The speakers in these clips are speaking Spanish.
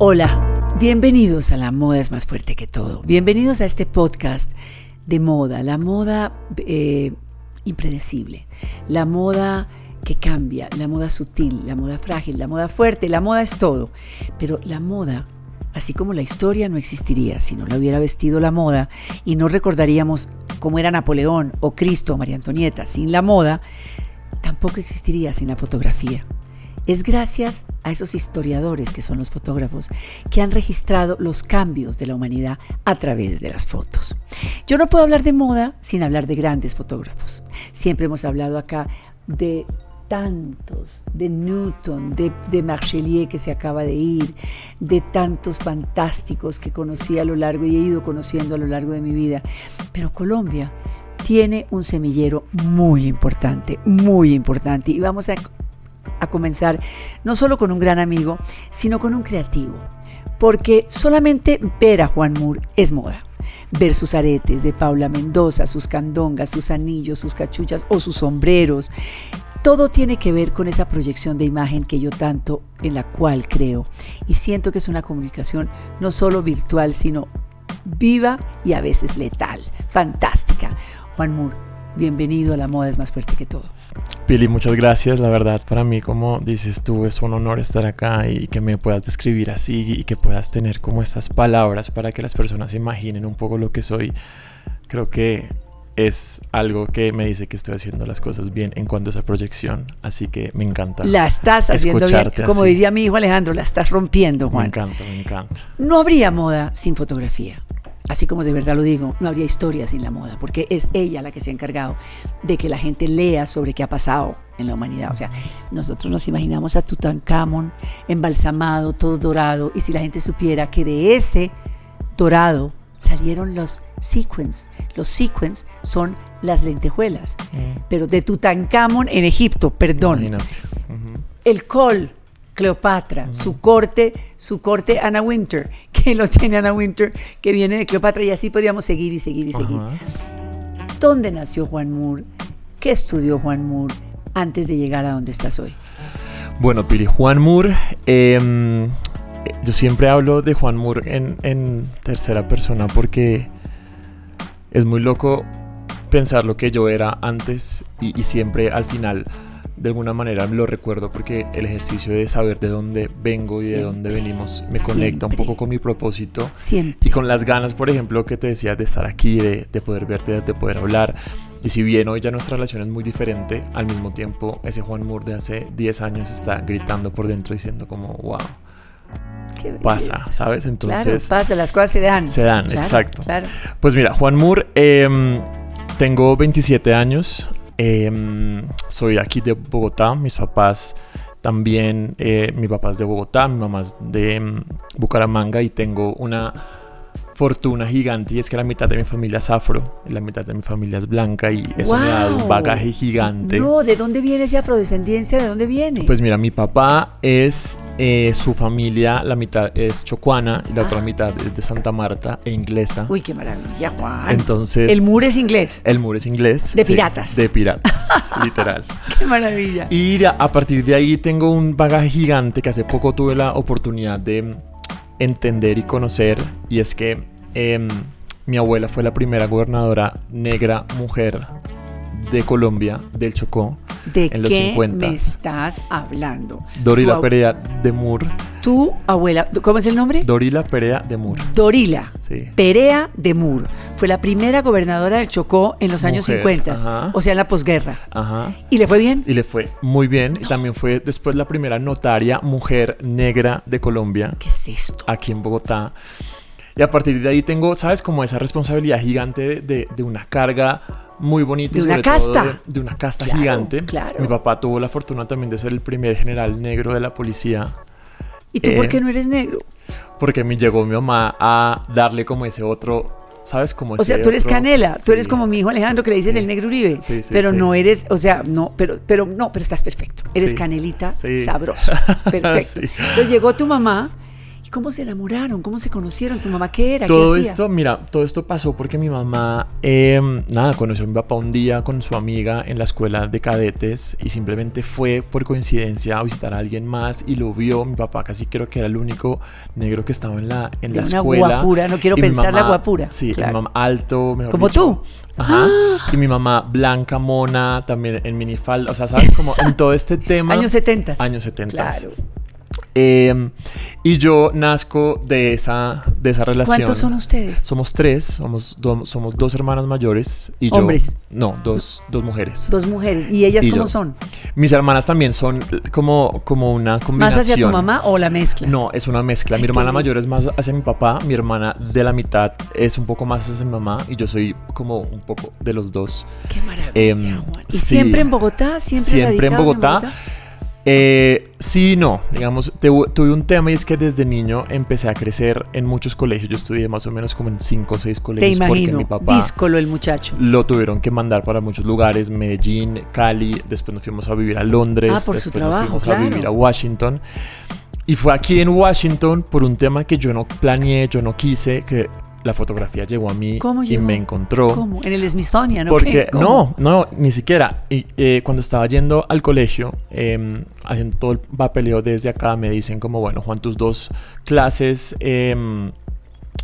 Hola, bienvenidos a La Moda es más fuerte que todo. Bienvenidos a este podcast de moda, la moda eh, impredecible, la moda que cambia, la moda sutil, la moda frágil, la moda fuerte, la moda es todo. Pero la moda, así como la historia no existiría si no la hubiera vestido la moda y no recordaríamos cómo era Napoleón o Cristo o María Antonieta sin la moda, tampoco existiría sin la fotografía. Es gracias a esos historiadores que son los fotógrafos que han registrado los cambios de la humanidad a través de las fotos. Yo no puedo hablar de moda sin hablar de grandes fotógrafos. Siempre hemos hablado acá de tantos, de Newton, de, de Marchelier que se acaba de ir, de tantos fantásticos que conocí a lo largo y he ido conociendo a lo largo de mi vida. Pero Colombia tiene un semillero muy importante, muy importante. Y vamos a a comenzar no solo con un gran amigo, sino con un creativo. Porque solamente ver a Juan Moore es moda. Ver sus aretes de Paula Mendoza, sus candongas, sus anillos, sus cachuchas o sus sombreros. Todo tiene que ver con esa proyección de imagen que yo tanto en la cual creo. Y siento que es una comunicación no solo virtual, sino viva y a veces letal. Fantástica. Juan Moore, bienvenido a La Moda es más fuerte que todo. Pili, muchas gracias. La verdad, para mí, como dices tú, es un honor estar acá y que me puedas describir así y que puedas tener como estas palabras para que las personas imaginen un poco lo que soy. Creo que es algo que me dice que estoy haciendo las cosas bien en cuanto a esa proyección. Así que me encanta. La estás haciendo bien. Como diría mi hijo Alejandro, la estás rompiendo, Juan. Me encanta, me encanta. No habría moda sin fotografía así como de verdad lo digo, no habría historia sin la moda, porque es ella la que se ha encargado de que la gente lea sobre qué ha pasado en la humanidad. O sea, nosotros nos imaginamos a Tutankamón embalsamado, todo dorado, y si la gente supiera que de ese dorado salieron los sequins. Los sequins son las lentejuelas, mm. pero de Tutankamón en Egipto, perdón. El col Cleopatra, su corte, su corte Anna Winter, que lo tiene Anna Winter, que viene de Cleopatra, y así podríamos seguir y seguir y seguir. ¿Dónde nació Juan Moore? ¿Qué estudió Juan Moore antes de llegar a donde estás hoy? Bueno, Piri, Juan Moore, em, yo siempre hablo de Juan Moore en, tercera persona porque es muy loco pensar lo que yo era antes y siempre al final de alguna manera lo recuerdo porque el ejercicio de saber de dónde vengo y de dónde venimos me conecta un poco con mi propósito Siempre. y con las ganas, por ejemplo, que te decía de estar aquí, de, poder verte, de poder hablar. Y si bien hoy ya nuestra relación es muy diferente, al mismo tiempo ese Juan Moore de hace 10 años está gritando por dentro diciendo como, wow. pasa, ¿sabes? Entonces... Claro, pasa, las cosas se dan. Se dan, exacto. Pues mira, Juan Moore, em, tengo 27 años, Em, soy aquí de Bogotá, mis papás también, eh, mi papá es de Bogotá, mi mamá es de em, Bucaramanga y tengo una fortuna gigante y es que la mitad de mi familia es afro, la mitad de mi familia es blanca y eso me ha dado un bagaje gigante. No, ¿de dónde viene esa afrodescendencia? ¿De dónde viene? Pues mira, mi papá es, eh, su familia, la mitad es chocuana y la otra ah. mitad es de Santa Marta e inglesa. Uy, qué maravilla, Juan. Entonces... El muro es inglés. El muro es inglés. De piratas. De piratas, literal. Qué maravilla. Y a partir de ahí tengo un bagaje gigante que hace poco tuve la oportunidad de entender y conocer y es que em, mi abuela fue la primera gobernadora negra mujer de Colombia, del Chocó, ¿De en los qué me estás hablando? Dorila Perea de Mur. Tu abuela, ¿cómo es el nombre? Dorila Perea de Mur. Dorila Perea de Mur. Fue la primera gobernadora del Chocó en los años 50, o sea, en la posguerra. Ajá. ¿Y le fue bien? Y le fue muy bien. Y también fue después la primera notaria mujer negra de Colombia. ¿Qué es esto? Aquí en Bogotá. Y a partir de ahí tengo, ¿sabes? Como esa responsabilidad gigante de, de una carga muy bonita. De una casta. de, una casta gigante. Claro. Mi papá tuvo la fortuna también de ser el primer general negro de la policía. ¿Y tú por eh, qué no eres negro? Porque me llegó mi mamá a darle como ese otro ¿sabes? Como o sea, tú eres canela, tú eres como mi hijo Alejandro que le dicen el negro Uribe, sí, pero no eres, o sea, no, pero, pero no, pero estás perfecto, eres canelita sabroso, perfecto. Entonces llegó tu mamá ¿Cómo se enamoraron? ¿Cómo se conocieron? ¿Tu mamá qué era? Todo ¿Qué esto, mira, todo esto pasó porque mi mamá, em, nada, conoció a mi papá un día con su amiga en la escuela de cadetes y simplemente fue por coincidencia a visitar a alguien más y lo vio. Mi papá casi creo que era el único negro que estaba en la, en la una escuela. guapura, no quiero pensar la guapura. Sí, mi mamá alto, mejor Como tú. Ajá. Ah. Y mi mamá blanca, mona, también en minifalda. O sea, ¿sabes? Como en todo este tema. Años 70. Años 70. Claro. Em, y yo nazco de esa, de esa relación. ¿Cuántos son ustedes? Somos tres, somos, somos dos hermanas mayores y ¿Hombres? No, dos, dos mujeres. Dos mujeres. ¿Y ellas cómo son? Mis hermanas también son como, como una combinación. ¿Más hacia tu mamá o la mezcla? No, es una mezcla. mi hermana mayor es más hacia mi papá, mi hermana de la mitad es un poco más hacia mi mamá y yo soy como un poco de los dos. Qué maravilla, em, ¿Y siempre en Bogotá? ¿Siempre, siempre en Bogotá? En Bogotá? Eh, sí, no. Digamos, tuve un tema y es que desde niño empecé a crecer en muchos colegios. Yo estudié más o menos como en cinco o seis colegios. Te imagino, porque mi papá díscolo el muchacho. Lo tuvieron que mandar para muchos lugares, Medellín, Cali. Después nos fuimos a vivir a Londres. Ah, por después su trabajo, nos fuimos a vivir a Washington. Y fue aquí en Washington por un tema que yo no planeé, yo no quise, que la fotografía llegó a mí y me encontró. ¿Cómo? En el Smithsonian, ¿no? Porque no, no, ni siquiera. Y eh, cuando estaba yendo al colegio, eh, haciendo todo el papeleo desde acá, me dicen como, bueno, Juan, tus dos clases em,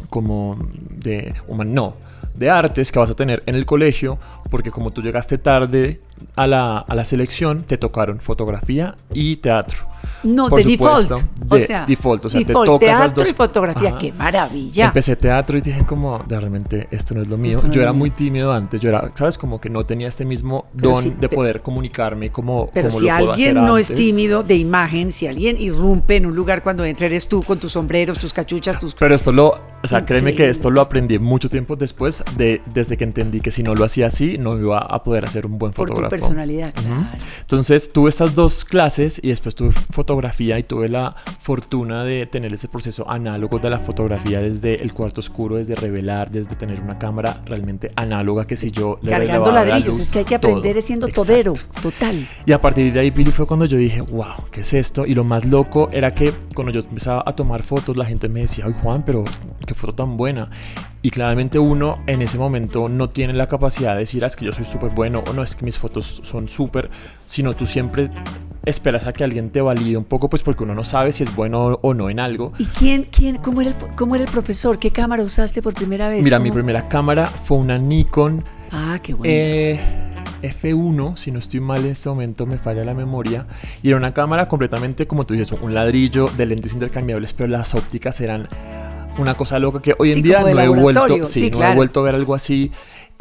como de no, de artes que vas a tener en el colegio, porque como tú llegaste tarde a la, a la selección, te tocaron fotografía y teatro. No, de default. o sea, default. O sea, te toca teatro dos. y fotografía. ¡Qué maravilla! Empecé teatro y dije como, de realmente esto no es lo mío. yo era muy tímido antes. Yo era, ¿sabes? Como que no tenía este mismo don de poder comunicarme como Pero como si alguien no es tímido de imagen, si alguien irrumpe en un lugar cuando entra eres tú con tus sombreros, tus cachuchas, tus... Pero esto lo... O sea, créeme que esto lo aprendí mucho tiempo después de desde que entendí que si no lo hacía así, no iba a poder hacer un buen fotógrafo. Por tu personalidad, claro. Entonces tuve estas dos clases y después tuve fotografía y tuve la fortuna de tener ese proceso análogo de la fotografía desde el cuarto oscuro, desde revelar, desde tener una cámara realmente análoga que si yo le Cargando ladrillos, es que hay que aprender siendo todero, total. Y a partir de ahí, Billy, fue cuando yo dije, wow, ¿qué es esto? Y lo más loco era que cuando yo empezaba a tomar fotos, la gente me decía, ay Juan, pero qué foto tan buena. Y claramente uno en ese momento no tiene la capacidad de decir, ah, es que yo soy súper bueno o no, es que mis fotos son súper, sino tú siempre esperas a que alguien te valide un poco, pues porque uno no sabe si es bueno o no en algo. ¿Y quién, quién, cómo era el, cómo era el profesor? ¿Qué cámara usaste por primera vez? Mira, mi primera cámara fue una Nikon. Ah, qué bueno. Eh, F1, si no estoy mal en este momento me falla la memoria, y era una cámara completamente, como tú dices, un ladrillo de lentes intercambiables, pero las ópticas eran una cosa loca que hoy en día no he, vuelto, sí, no he vuelto a ver algo así.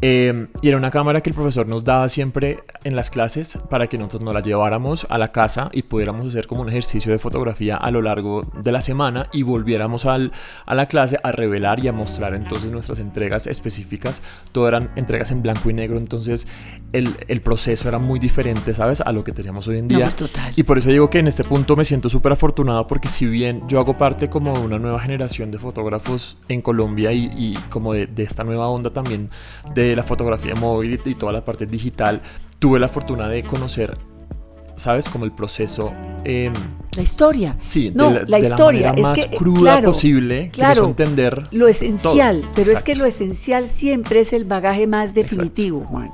Em, y era una cámara que el profesor nos daba siempre en las clases para que nosotros nos la lleváramos a la casa y pudiéramos hacer como un ejercicio de fotografía a lo largo de la semana y volviéramos al, a la clase a revelar y a mostrar entonces nuestras entregas específicas. Todo eran entregas en blanco y negro, entonces el, el proceso era muy diferente, ¿sabes? A lo que teníamos hoy en día. Pues, total. Y por eso digo que en este punto me siento súper afortunado porque si bien yo hago parte como de una nueva generación de fotógrafos en Colombia y, y como de, de esta nueva onda también de la fotografía móvil y toda la parte digital, tuve la fortuna de conocer, ¿sabes? Como el proceso... Em, la historia. Sí, no, de la, historia es más que, cruda posible, claro, entender lo esencial, pero es que lo esencial siempre es el bagaje más definitivo, Juan.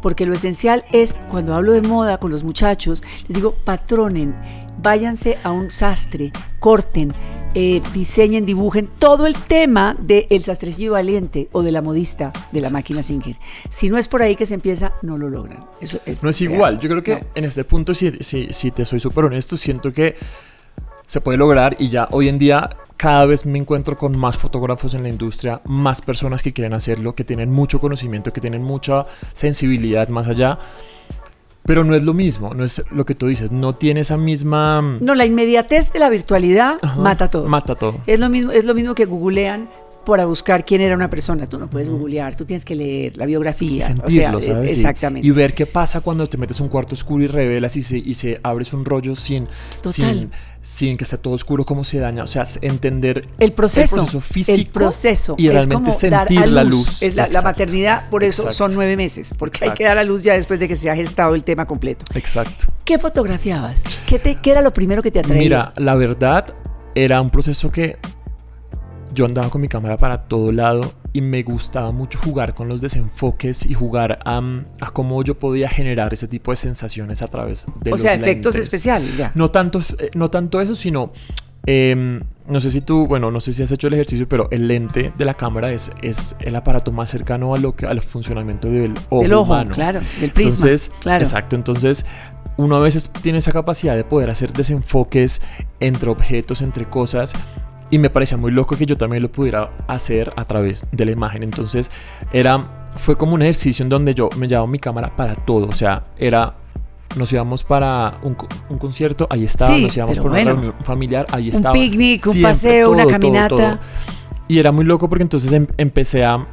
Porque lo esencial es, cuando hablo de moda con los muchachos, les digo, patronen, váyanse a un sastre, corten, eh, diseñen, dibujen todo el tema del el sastrecillo valiente o de la modista de la máquina Singer. Si no es por ahí que se empieza, no lo logran. Eso no es igual. Yo creo que en este punto, si, si, te soy súper honesto, siento que se puede lograr y ya hoy en día cada vez me encuentro con más fotógrafos en la industria, más personas que quieren hacerlo, que tienen mucho conocimiento, que tienen mucha sensibilidad más allá. Pero no es lo mismo, no es lo que tú dices, no tiene esa misma... No, la inmediatez de la virtualidad mata todo. Mata todo. Es lo mismo, es lo mismo que googlean para buscar quién era una persona. Tú no puedes googlear, tú tienes que leer la biografía. Y sentirlo, ¿sabes? Exactamente. Y, ver qué pasa cuando te metes un cuarto oscuro y revelas y se, y se abres un rollo sin, sin, sin que esté todo oscuro, cómo se daña. O sea, entender el proceso, el proceso físico. El proceso. Y realmente sentir la luz. Es la, maternidad, por eso son nueve meses, porque hay que dar a luz ya después de que se ha gestado el tema completo. Exacto. ¿Qué fotografiabas? ¿Qué, te, qué era lo primero que te atraía? Mira, la verdad, era un proceso que yo andaba con mi cámara para todo lado y me gustaba mucho jugar con los desenfoques y jugar a, a cómo yo podía generar ese tipo de sensaciones a través de o sea, efectos especiales, ya. No tanto, eh, no tanto eso, sino Em, no sé si tú, bueno, no sé si has hecho el ejercicio, pero el lente de la cámara es, es el aparato más cercano a lo que, al funcionamiento del ojo, del ojo claro, del prisma. Entonces, claro. exacto. Entonces, uno a veces tiene esa capacidad de poder hacer desenfoques entre objetos, entre cosas. Y me parecía muy loco que yo también lo pudiera hacer a través de la imagen. Entonces, era, fue como un ejercicio en donde yo me llevaba mi cámara para todo. O sea, era nos íbamos para un, concierto, ahí estaba, nos íbamos por una reunión familiar, ahí estaba. Un picnic, un paseo, una caminata. Y era muy loco porque entonces em, empecé a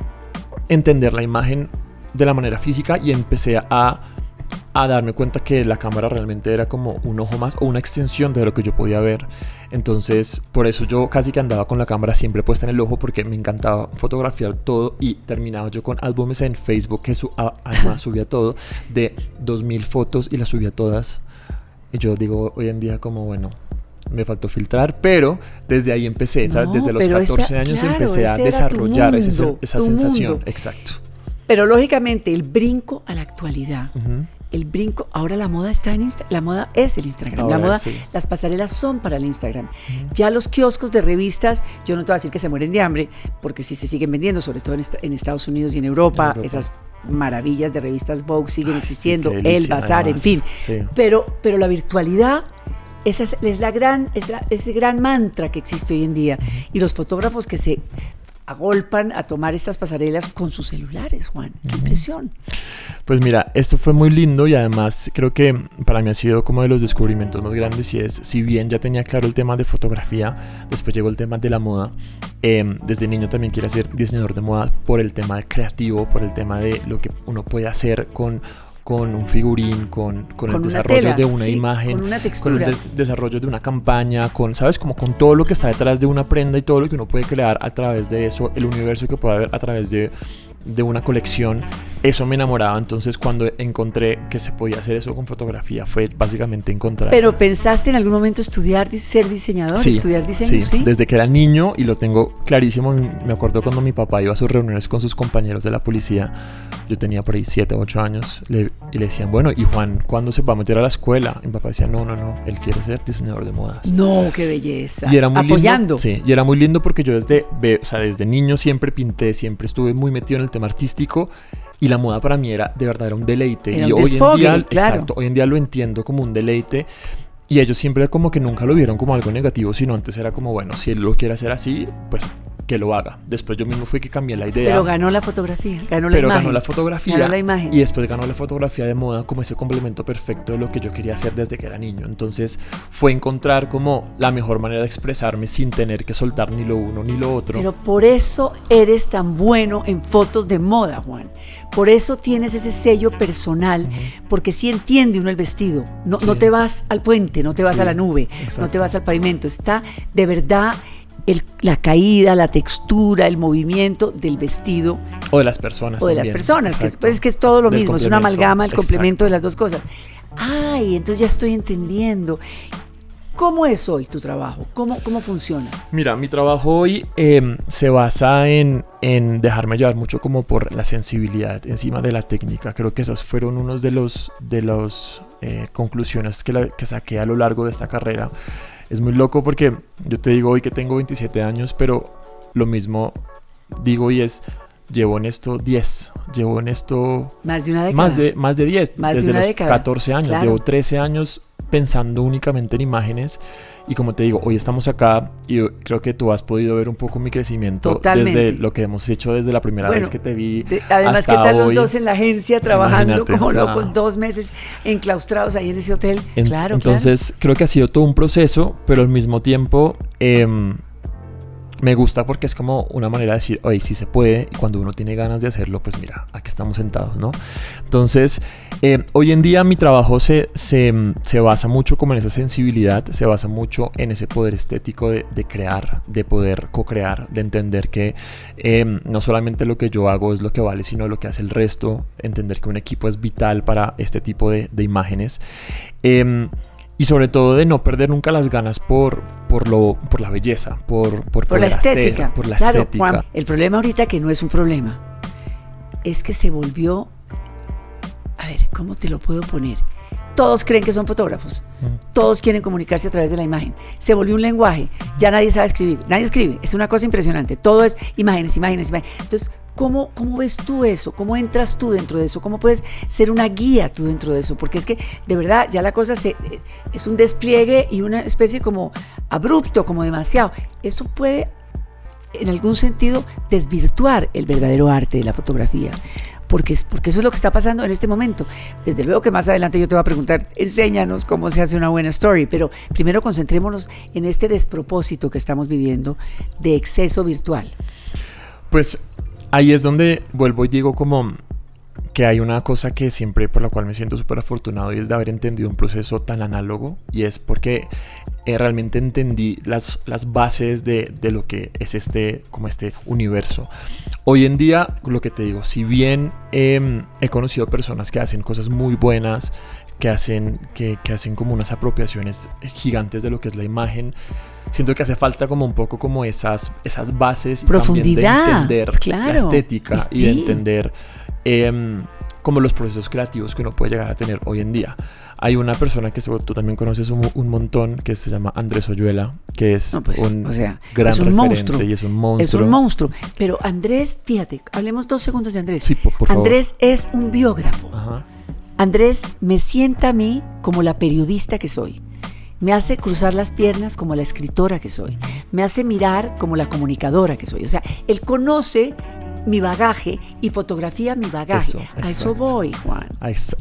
entender la imagen de la manera física y empecé a a darme cuenta que la cámara realmente era como un ojo más o una extensión de lo que yo podía ver. Entonces, por eso yo casi que andaba con la cámara siempre puesta en el ojo porque me encantaba fotografiar todo y terminaba yo con álbumes en Facebook que su además subía todo de 2000 fotos y las subía todas. Y yo digo hoy en día como bueno, me faltó filtrar, pero desde ahí empecé, desde los 14 años empecé a desarrollar esa, sensación. Exacto. Pero lógicamente el brinco a la actualidad el brinco, ahora la moda está en Instagram, la moda es el Instagram, la moda, las pasarelas son para el Instagram. Ya los kioscos de revistas, yo no te voy a decir que se mueren de hambre, porque si se siguen vendiendo, sobre todo en, Estados Unidos y en Europa, esas maravillas de revistas Vogue siguen existiendo, el bazar, en fin. Pero, pero la virtualidad esa es, la gran, es ese gran mantra que existe hoy en día. Y los fotógrafos que se agolpan a tomar estas pasarelas con sus celulares, Juan. Qué impresión. Pues mira, esto fue muy lindo y además creo que para mí ha sido como de los descubrimientos más grandes y es, si bien ya tenía claro el tema de fotografía, después llegó el tema de la moda. Em, desde niño también quiero ser diseñador de moda por el tema creativo, por el tema de lo que uno puede hacer con con un figurín, con, con, el desarrollo de una imagen, con, una textura. con el desarrollo de una campaña, con, ¿sabes? Como con todo lo que está detrás de una prenda y todo lo que uno puede crear a través de eso, el universo que puede haber a través de, de una colección, eso me enamoraba. Entonces, cuando encontré que se podía hacer eso con fotografía, fue básicamente encontrar. Pero pensaste en algún momento estudiar, ser diseñador, sí, estudiar diseño, sí, Desde que era niño y lo tengo clarísimo. Me acuerdo cuando mi papá iba a sus reuniones con sus compañeros de la policía. Yo tenía por ahí 7 o 8 años. y le decían, bueno, ¿y Juan cuándo se va a meter a la escuela? Y mi papá decía, no, no, no, él quiere ser diseñador de modas. No, qué belleza. Y era muy Apoyando. Lindo, sí, y era muy lindo porque yo desde, o sea, desde niño siempre pinté, siempre estuve muy metido en el tema artístico y la moda para mí era de verdad era un deleite. Y hoy en día exacto, hoy en día lo entiendo como un deleite y ellos siempre como que nunca lo vieron como algo negativo sino antes era como bueno si él lo quiere hacer así pues que lo haga. Después yo mismo fui que cambié la idea. Pero ganó la fotografía, ganó la pero imagen. ganó la fotografía. Ganó la imagen. Y después ganó la fotografía de moda como ese complemento perfecto de lo que yo quería hacer desde que era niño. Entonces fue encontrar como la mejor manera de expresarme sin tener que soltar ni lo uno ni lo otro. Pero por eso eres tan bueno en fotos de moda, Juan. Por eso tienes ese sello personal, porque si entiende uno el vestido. No, no te vas al puente, no te vas a la nube, no te vas al pavimento. Está de verdad la caída, la textura, el movimiento del vestido. O de las personas. O de las personas, que, pues, es que es todo lo mismo, es una amalgama, el complemento de las dos cosas. Ay, entonces ya estoy entendiendo. ¿Cómo es hoy tu trabajo? ¿Cómo, cómo funciona? Mira, mi trabajo hoy em, se basa en, en, dejarme llevar mucho como por la sensibilidad encima de la técnica. Creo que esos fueron unos de los de los eh, conclusiones que, que saqué a lo largo de esta carrera es muy loco porque yo te digo hoy que tengo 27 años, pero lo mismo digo y es, llevo en esto 10, llevo en esto... Más de una década. Más de, más de 10, desde los 14 años, llevo 13 años pensando únicamente en imágenes y como te digo, hoy estamos acá y creo que tú has podido ver un poco mi crecimiento desde lo que hemos hecho desde la primera vez que te vi. además, que están los dos en la agencia trabajando como locos dos meses enclaustrados ahí en ese hotel? claro. Entonces, creo que ha sido todo un proceso, pero al mismo tiempo... Eh, me gusta porque es como una manera de decir, oye, si se puede, y cuando uno tiene ganas de hacerlo, pues mira, aquí estamos sentados, ¿no? Entonces, eh, hoy en día mi trabajo se, se, se, basa mucho como en esa sensibilidad, se basa mucho en ese poder estético de, de crear, de poder co-crear, de entender que eh, no solamente lo que yo hago es lo que vale, sino lo que hace el resto, entender que un equipo es vital para este tipo de, imágenes. Eh, y sobre todo de no perder nunca las ganas por por, lo, por la belleza, por, por, la estética. por la claro, estética. Juan, el problema ahorita que no es un problema, es que se volvió, a ver, ¿cómo te lo puedo poner? Todos creen que son fotógrafos. Todos quieren comunicarse a través de la imagen. Se volvió un lenguaje. Ya nadie sabe escribir. Nadie escribe. Es una cosa impresionante. Todo es imágenes, imágenes, imágenes. Entonces, ¿cómo, ¿cómo ves tú eso? ¿Cómo entras tú dentro de eso? ¿Cómo puedes ser una guía tú dentro de eso? Porque es que de verdad ya la cosa se, es un despliegue y una especie como abrupto, como demasiado. Eso puede en algún sentido desvirtuar el verdadero arte de la fotografía porque, porque eso es lo que está pasando en este momento. Desde luego que más adelante yo te voy a preguntar, enséñanos cómo se hace una buena story, pero primero concentrémonos en este despropósito que estamos viviendo de exceso virtual. Pues ahí es donde vuelvo y digo como que hay una cosa que siempre por la cual me siento súper afortunado y es de haber entendido un proceso tan análogo y es porque eh, realmente entendí las, las bases de, de, lo que es este, como este universo. Hoy en día, lo que te digo, si bien em, he conocido personas que hacen cosas muy buenas, que hacen, que, que hacen como unas apropiaciones gigantes de lo que es la imagen, siento que hace falta como un poco como esas, esas bases Profundidad, de entender claro. la estética y de entender Em, como los procesos creativos que uno puede llegar a tener hoy en día. Hay una persona que tú también conoces un, montón que se llama Andrés Oyuela, que es pues, un o sea, gran es un monstruo. y es un monstruo. Es un monstruo. Pero Andrés, fíjate, hablemos dos segundos de Andrés. Sí, por, favor. Andrés es un biógrafo. Andrés me sienta a mí como la periodista que soy. Me hace cruzar las piernas como la escritora que soy. Me hace mirar como la comunicadora que soy. O sea, él conoce mi bagaje y fotografía mi bagaje. a eso voy, Juan.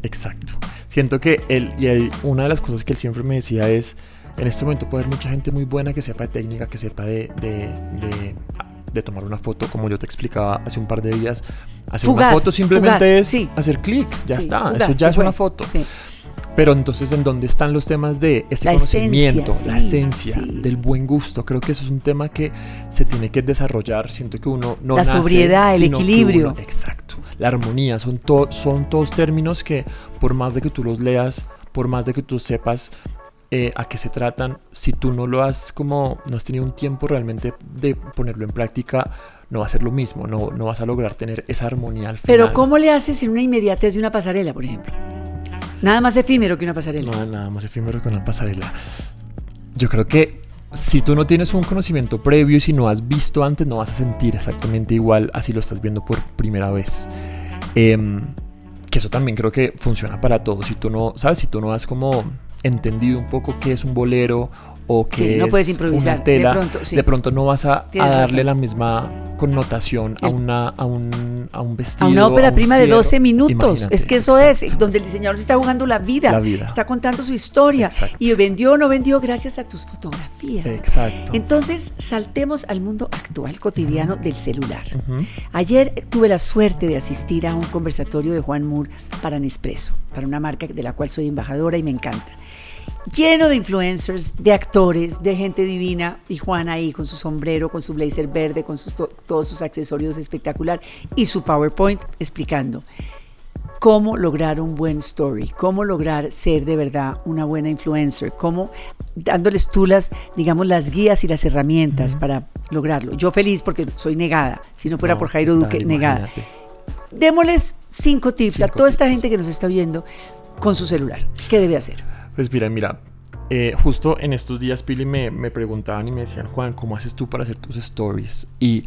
exacto. Siento que él, y una de las cosas que él siempre me decía es, en este momento puede haber mucha gente muy buena que sepa de técnica, que sepa de, de, tomar una foto, como yo te explicaba hace un par de días. Hacer una foto simplemente es hacer clic, ya está, eso ya es una foto. Pero entonces, ¿en dónde están los temas de ese conocimiento, la esencia del buen gusto? Creo que eso es un tema que se tiene que desarrollar. Siento que uno no La sobriedad, el equilibrio. exacto. La armonía, son, son todos términos que por más de que tú los leas, por más de que tú sepas eh, a qué se tratan, si tú no lo has como, no has tenido un tiempo realmente de ponerlo en práctica, no va a ser lo mismo, no, no vas a lograr tener esa armonía al final. Pero ¿cómo le haces en una inmediatez de una pasarela, por ejemplo? Nada más efímero que una pasarela. No, nada más efímero que una pasarela. Yo creo que si tú no tienes un conocimiento previo y si no has visto antes, no vas a sentir exactamente igual así lo estás viendo por primera vez. Em, que eso también creo que funciona para todos. Si tú no, ¿sabes? Si tú no has como entendido un poco qué es un bolero o que no puedes improvisar. Una tela, de, pronto, de pronto no vas a, darle la misma connotación a, una, a, un, a un vestido. A una ópera prima de 12 minutos. es que eso es, donde el diseñador se está jugando la vida, la vida. está contando su historia. Y vendió o no vendió gracias a tus fotografías. Exacto. Entonces, saltemos al mundo actual, cotidiano del celular. Ayer tuve la suerte de asistir a un conversatorio de Juan Moore para Nespresso, para una marca de la cual soy embajadora y me encanta lleno de influencers, de actores, de gente divina, y Juan ahí con su sombrero, con su blazer verde, con todos sus accesorios espectacular y su PowerPoint explicando cómo lograr un buen story, cómo lograr ser de verdad una buena influencer, cómo dándoles tú las, digamos, las guías y las herramientas para lograrlo. Yo feliz porque soy negada, si no fuera por Jairo Duque, negada. Démosles cinco tips a toda esta gente que nos está oyendo con su celular. ¿Qué debe hacer? Pues mira, mira, eh, justo en estos días, Pili, me, me preguntaban y me decían, Juan, ¿cómo haces tú para hacer tus stories? Y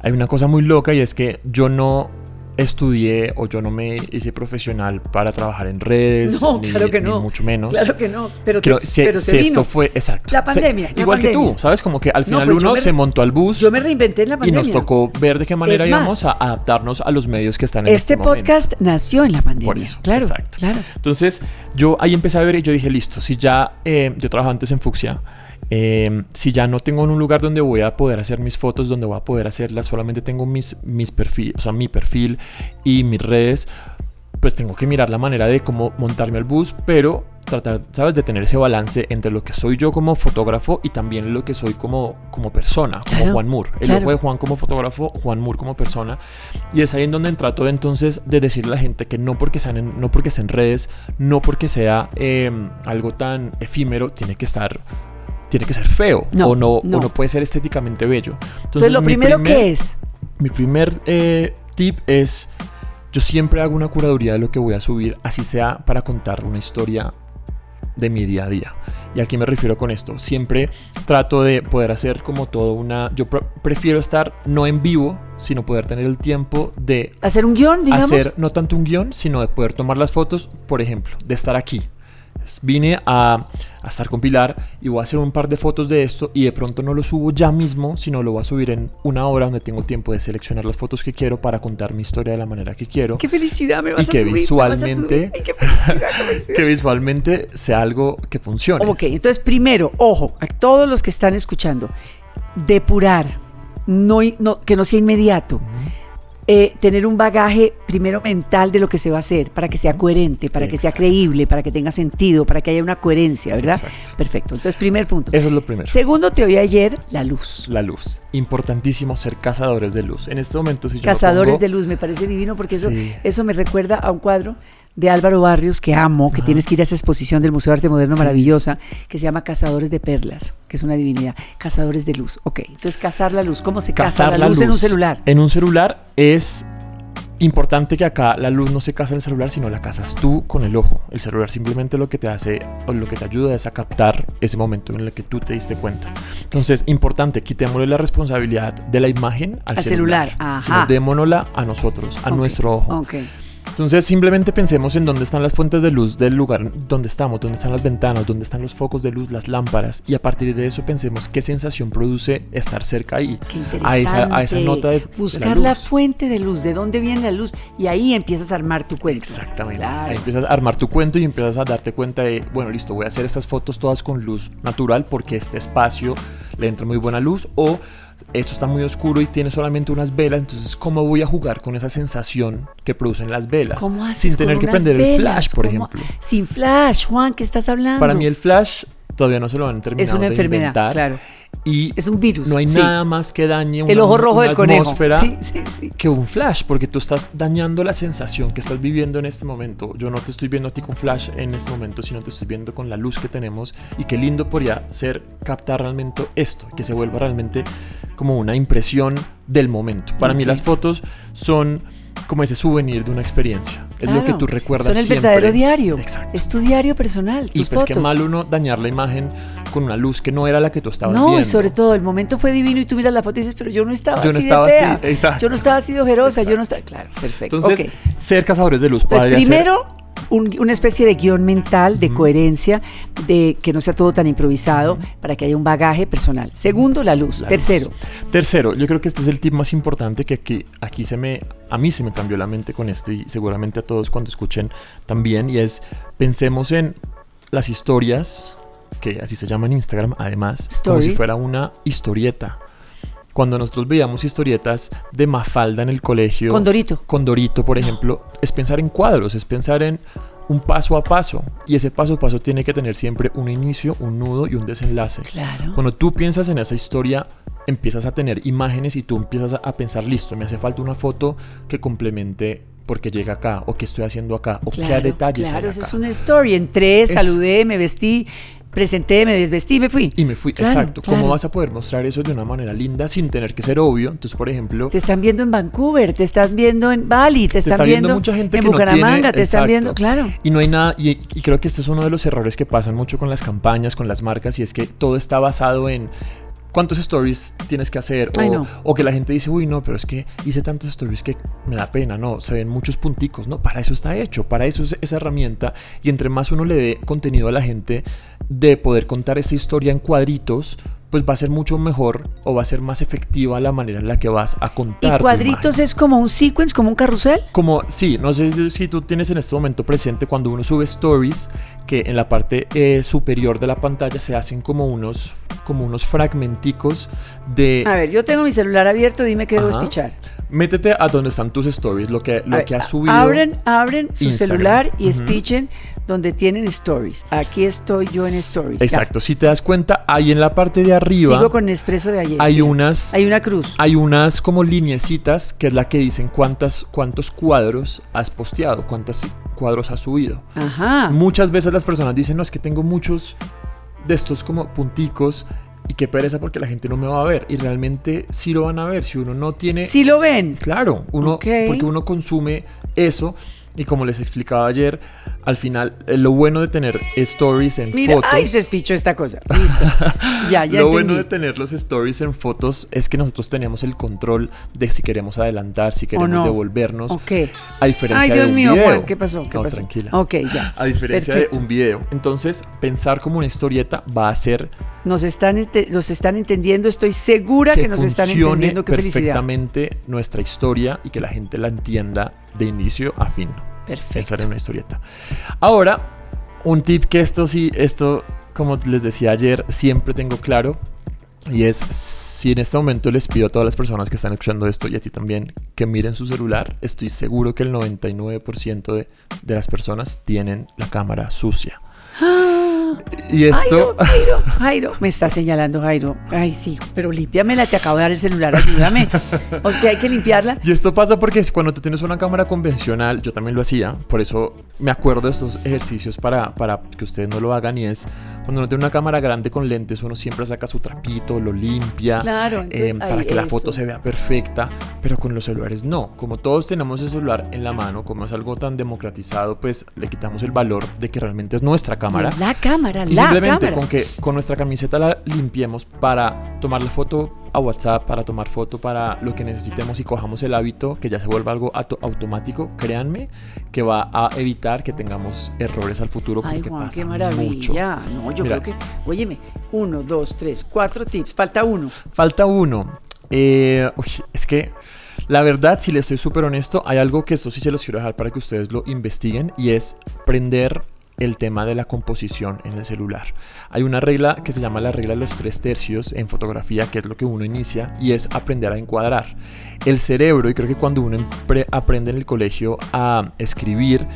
hay una cosa muy loca y es que yo no estudié o yo no me hice profesional para trabajar en redes. No, claro que no. mucho menos. Claro que no. Pero, si, esto fue exacto. La pandemia. igual que tú, ¿sabes? Como que al final pues uno se montó al bus. Yo me reinventé en la pandemia. Y nos tocó ver de qué manera íbamos a adaptarnos a los medios que están en este, este podcast nació en la pandemia. Por eso, claro. Exacto. Claro. Entonces, yo ahí empecé a ver y yo dije, listo, si ya eh, yo trabajaba antes en Fuxia Em, si ya no tengo un lugar donde voy a poder hacer mis fotos, donde voy a poder hacerlas, solamente tengo mis, mis perfil, o sea, mi perfil y mis redes, pues tengo que mirar la manera de cómo montarme al bus, pero tratar, ¿sabes?, de tener ese balance entre lo que soy yo como fotógrafo y también lo que soy como, como persona, como Juan Moore. El ojo de Juan como fotógrafo, Juan Moore como persona. Y es ahí en donde trato de, entonces de decirle a la gente que no porque sean en, no porque sean redes, no porque sea em, algo tan efímero, tiene que estar tiene que ser feo o, no, no. puede ser estéticamente bello. Entonces, lo primero que es... Mi primer eh, tip es, yo siempre hago una curaduría de lo que voy a subir, así sea para contar una historia de mi día a día. Y aquí me refiero con esto. Siempre trato de poder hacer como todo una... Yo prefiero estar no en vivo, sino poder tener el tiempo de... Hacer un guion, digamos. Hacer no tanto un guion, sino de poder tomar las fotos, por ejemplo, de estar aquí vine a, estar con Pilar y voy a hacer un par de fotos de esto y de pronto no lo subo ya mismo, sino lo voy a subir en una hora donde tengo tiempo de seleccionar las fotos que quiero para contar mi historia de la manera que quiero. ¡Qué felicidad me vas y que Visualmente, que visualmente sea algo que funcione. Ok, entonces primero, ojo, a todos los que están escuchando, depurar, no, que no sea inmediato. Eh, tener un bagaje primero mental de lo que se va a hacer, para que sea coherente, para que sea creíble, para que tenga sentido, para que haya una coherencia, ¿verdad? Perfecto. Entonces, primer punto. Eso es lo primero. Segundo, te oí ayer, la luz. La luz. Importantísimo ser cazadores de luz. En este momento, si yo Cazadores de luz, me parece divino porque eso, eso me recuerda a un cuadro de Álvaro Barrios, que amo, que tienes que ir a esa exposición del Museo de Arte Moderno maravillosa, que se llama Cazadores de Perlas, que es una divinidad. Cazadores de luz. Ok, entonces cazar la luz. ¿Cómo se caza la, luz, en un celular? En un celular es importante que acá la luz no se caza en el celular, sino la cazas tú con el ojo. El celular simplemente lo que te hace o lo que te ayuda es a captar ese momento en el que tú te diste cuenta. Entonces, importante, quitémosle la responsabilidad de la imagen al, celular, Ajá. sino démonosla a nosotros, a nuestro ojo. Okay. Entonces simplemente pensemos en dónde están las fuentes de luz del lugar donde estamos, dónde están las ventanas, dónde están los focos de luz, las lámparas y a partir de eso pensemos qué sensación produce estar cerca ahí. Qué interesante. A esa, nota de buscar la, fuente de luz, de dónde viene la luz y ahí empiezas a armar tu cuento. Exactamente. Ahí empiezas a armar tu cuento y empiezas a darte cuenta de, bueno, listo, voy a hacer estas fotos todas con luz natural porque este espacio le entra muy buena luz o esto está muy oscuro y tiene solamente unas velas, entonces ¿cómo voy a jugar con esa sensación que producen las velas? ¿Cómo Sin tener que prender el flash, por ejemplo. Sin flash, Juan, ¿qué estás hablando? Para mí el flash todavía no se lo han terminado Es una enfermedad, claro. Y es un virus. No hay nada más que dañe una, el ojo rojo del atmósfera sí, que un flash, porque tú estás dañando la sensación que estás viviendo en este momento. Yo no te estoy viendo a ti con flash en este momento, sino te estoy viendo con la luz que tenemos y qué lindo podría ser captar realmente esto, que se vuelva realmente como una impresión del momento. Para mí las fotos son como ese souvenir de una experiencia. Es lo que tú recuerdas Son el verdadero diario. Exacto. Es tu diario personal. y pues qué mal uno dañar la imagen con una luz que no era la que tú estabas viendo. No, y sobre todo el momento fue divino y tú miras la foto y dices, pero yo no estaba yo no así estaba de fea. Así, exacto. Yo no estaba así de ojerosa, yo no estaba... Claro, perfecto. Entonces, ser cazadores de luz. Entonces, primero una especie de guion mental, de coherencia, de que no sea todo tan improvisado, para que haya un bagaje personal. Segundo, la luz. Tercero. Tercero, yo creo que este es el tip más importante que aquí, aquí se me, a mí se me cambió la mente con esto y seguramente a todos cuando escuchen también, y es pensemos en las historias, que así se llama en Instagram, además, como si fuera una historieta cuando nosotros veíamos historietas de Mafalda en el colegio. Con Dorito. Con Dorito, por ejemplo, es pensar en cuadros, es pensar en un paso a paso. Y ese paso a paso tiene que tener siempre un inicio, un nudo y un desenlace. Claro. Cuando tú piensas en esa historia, empiezas a tener imágenes y tú empiezas a pensar, listo, me hace falta una foto que complemente porque llega acá, o qué estoy haciendo acá, o qué detalles. Claro, eso es una story. Entré, saludé, me vestí, presenté, me desvestí me fui. Y me fui, exacto. ¿Cómo vas a poder mostrar eso de una manera linda sin tener que ser obvio? Entonces, por ejemplo... Te están viendo en Vancouver, te están viendo en Bali, te, están viendo, mucha gente en Bucaramanga, te están viendo, claro. Y no hay nada, y, y creo que este es uno de los errores que pasan mucho con las campañas, con las marcas, y es que todo está basado en cuántos stories tienes que hacer o, que la gente dice, uy, no, pero es que hice tantos stories que me da pena, no, se ven muchos punticos, no, para eso está hecho, para eso es esa herramienta. Y entre más uno le dé contenido a la gente de poder contar esa historia en cuadritos, pues va a ser mucho mejor o va a ser más efectiva la manera en la que vas a contar. ¿Y cuadritos es como un sequence, como un carrusel? Como, sí, no sé si tú tienes en este momento presente cuando uno sube stories, que en la parte eh, superior de la pantalla se hacen como unos, como unos fragmenticos de... A ver, yo tengo mi celular abierto, dime qué debo espichar. Métete a donde están tus stories, lo que, lo que has subido. Abren, abren su celular y espichen donde tienen stories. Aquí estoy yo en stories. Exacto. Si te das cuenta, ahí en la parte de arriba. Sigo con el expreso de ayer. Hay unas. Hay una cruz. Hay unas como lineecitas que es la que dicen cuántas, cuántos cuadros has posteado, cuántos cuadros has subido. Ajá. Muchas veces las personas dicen, no, es que tengo muchos de estos como punticos y qué pereza porque la gente no me va a ver. Y realmente sí lo van a ver. Si uno no tiene. Sí lo ven. Claro, uno, porque uno consume eso. Y como les explicaba ayer, al final, eh, lo bueno de tener stories en Mira, fotos. Ay, se espichó esta cosa. Listo. ya, ya. Lo bueno de tener los stories en fotos es que nosotros tenemos el control de si queremos adelantar, si queremos devolvernos. Ok. A diferencia de un mío, video. ¿qué pasó? ¿Qué pasó? tranquila. Ok, ya. A diferencia de un video. Entonces, pensar como una historieta va a ser nos están, nos están entendiendo, estoy segura que, nos están entendiendo. Qué perfectamente nuestra historia y que la gente la entienda de inicio a fin. Perfecto. Pensar en una historieta. Ahora, un tip que esto sí, esto, como les decía ayer, siempre tengo claro. Y es, si en este momento les pido a todas las personas que están escuchando esto y a ti también que miren su celular, estoy seguro que el 99% de, de las personas tienen la cámara sucia. Y esto. Jairo, Jairo, me está señalando Jairo. Ay, sí, pero límpiamela, te acabo de dar el celular, ayúdame. O sea, hay que limpiarla. Y esto pasa porque cuando tú tienes una cámara convencional, yo también lo hacía, por eso me acuerdo de estos ejercicios para, para que ustedes no lo hagan y es cuando uno tiene una cámara grande con lentes, uno siempre saca su trapito, lo limpia claro, eh, para que la foto se vea perfecta, pero con los celulares no. Como todos tenemos el celular en la mano, como es algo tan democratizado, pues le quitamos el valor de que realmente es nuestra cámara. la cámara, y la simplemente con que con nuestra camiseta la limpiemos para tomar la foto a WhatsApp, para tomar foto, para lo que necesitemos y cojamos el hábito, que ya se vuelva algo automático, créanme que va a evitar que tengamos errores al futuro. Ay, Juan, qué maravilla. No, yo creo que, óyeme, uno, dos, tres, cuatro tips, falta uno. Falta uno. Eh, es que la verdad, si les soy súper honesto, hay algo que esto sí se los quiero dejar para que ustedes lo investiguen y es prender el tema de la composición en el celular. Hay una regla que se llama la regla de los tres tercios en fotografía, que es lo que uno inicia, y es aprender a encuadrar. El cerebro, y creo que cuando uno aprende en el colegio a escribir,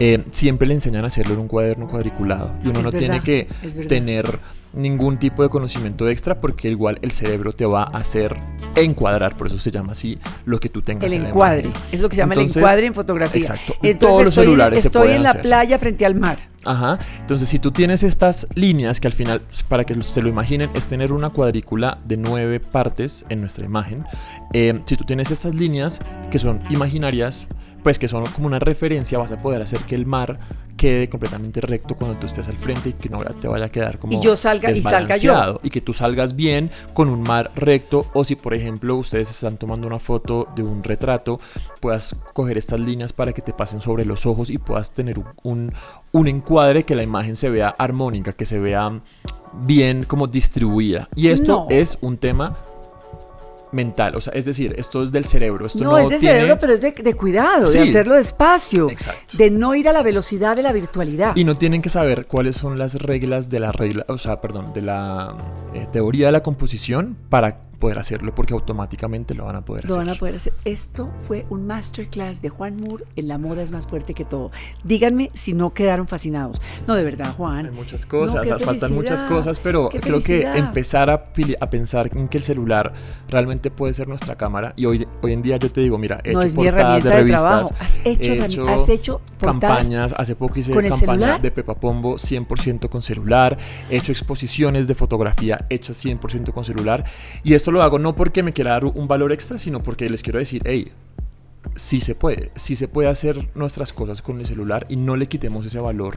eh, siempre le enseñan a hacerlo en un cuaderno cuadriculado. Y uno no tiene que tener ningún tipo de conocimiento extra porque igual el cerebro te va a hacer encuadrar, por eso se llama así lo que tú tengas. El encuadre, es lo que se llama el encuadre en fotografía. Exacto. Entonces todos los celulares estoy en la playa frente al mar. Ajá. Entonces, si tú tienes estas líneas, que al final, para que se lo imaginen, es tener una cuadrícula de nueve partes en nuestra imagen. Eh, si tú tienes estas líneas que son imaginarias, pues que son como una referencia, vas a poder hacer que el mar quede completamente recto cuando tú estés al frente y que no te vaya a quedar como y yo salga y salga yo. y que tú salgas bien con un mar recto o si por ejemplo ustedes están tomando una foto de un retrato puedas coger estas líneas para que te pasen sobre los ojos y puedas tener un, un encuadre que la imagen se vea armónica que se vea bien como distribuida. Y esto es un tema mental. O sea, es decir, esto es del cerebro. Esto no, es de cerebro, pero es de, cuidado, de hacerlo despacio. Exacto. De no ir a la velocidad de la virtualidad. Y no tienen que saber cuáles son las reglas de la regla, o sea, perdón, de la eh, teoría de la composición para poder hacerlo porque automáticamente lo van a poder hacer. Lo van a poder hacer. Esto fue un masterclass de Juan Moore en La moda es más fuerte que todo. Díganme si no quedaron fascinados. No, de verdad, Juan. Hay muchas cosas, faltan muchas cosas, pero creo que empezar a, a, pensar en que el celular realmente puede ser nuestra cámara y hoy, hoy en día yo te digo, mira, he no, hecho es portadas de revistas, has hecho, has hecho campañas, hace poco hice campaña de Pepa Pombo 100% con celular, he hecho exposiciones de fotografía hechas 100% con celular y esto lo hago no porque me quiera dar un valor extra, sino porque les quiero decir, hey, sí se puede, sí se puede hacer nuestras cosas con el celular y no le quitemos ese valor.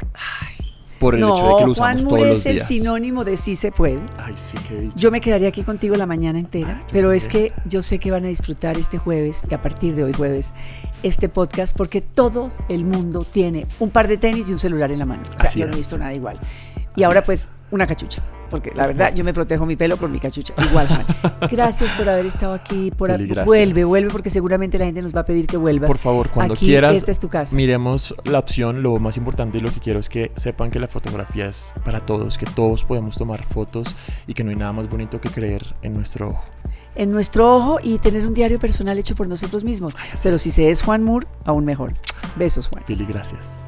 por el hecho de que lo usamos todos los días. es el sinónimo de sí se puede. Ay, sí, qué dicho. Yo me quedaría aquí contigo la mañana entera, pero es que yo sé que van a disfrutar este jueves y a partir de hoy jueves este podcast porque todo el mundo tiene un par de tenis y un celular en la mano. O sea, yo no he visto nada igual. Y ahora pues una cachucha porque la verdad yo me protejo mi pelo con mi cachucha. Igual, Juan. Gracias por haber estado aquí. Por vuelve, vuelve, porque seguramente la gente nos va a pedir que vuelvas. Por favor, cuando quieras. Esta es tu casa. Miremos la opción. Lo más importante y lo que quiero es que sepan que la fotografía es para todos, que todos podemos tomar fotos y que no hay nada más bonito que creer en nuestro ojo. En nuestro ojo y tener un diario personal hecho por nosotros mismos. Pero si se es Juan Moore, aún mejor. Besos, Juan. Pili, gracias.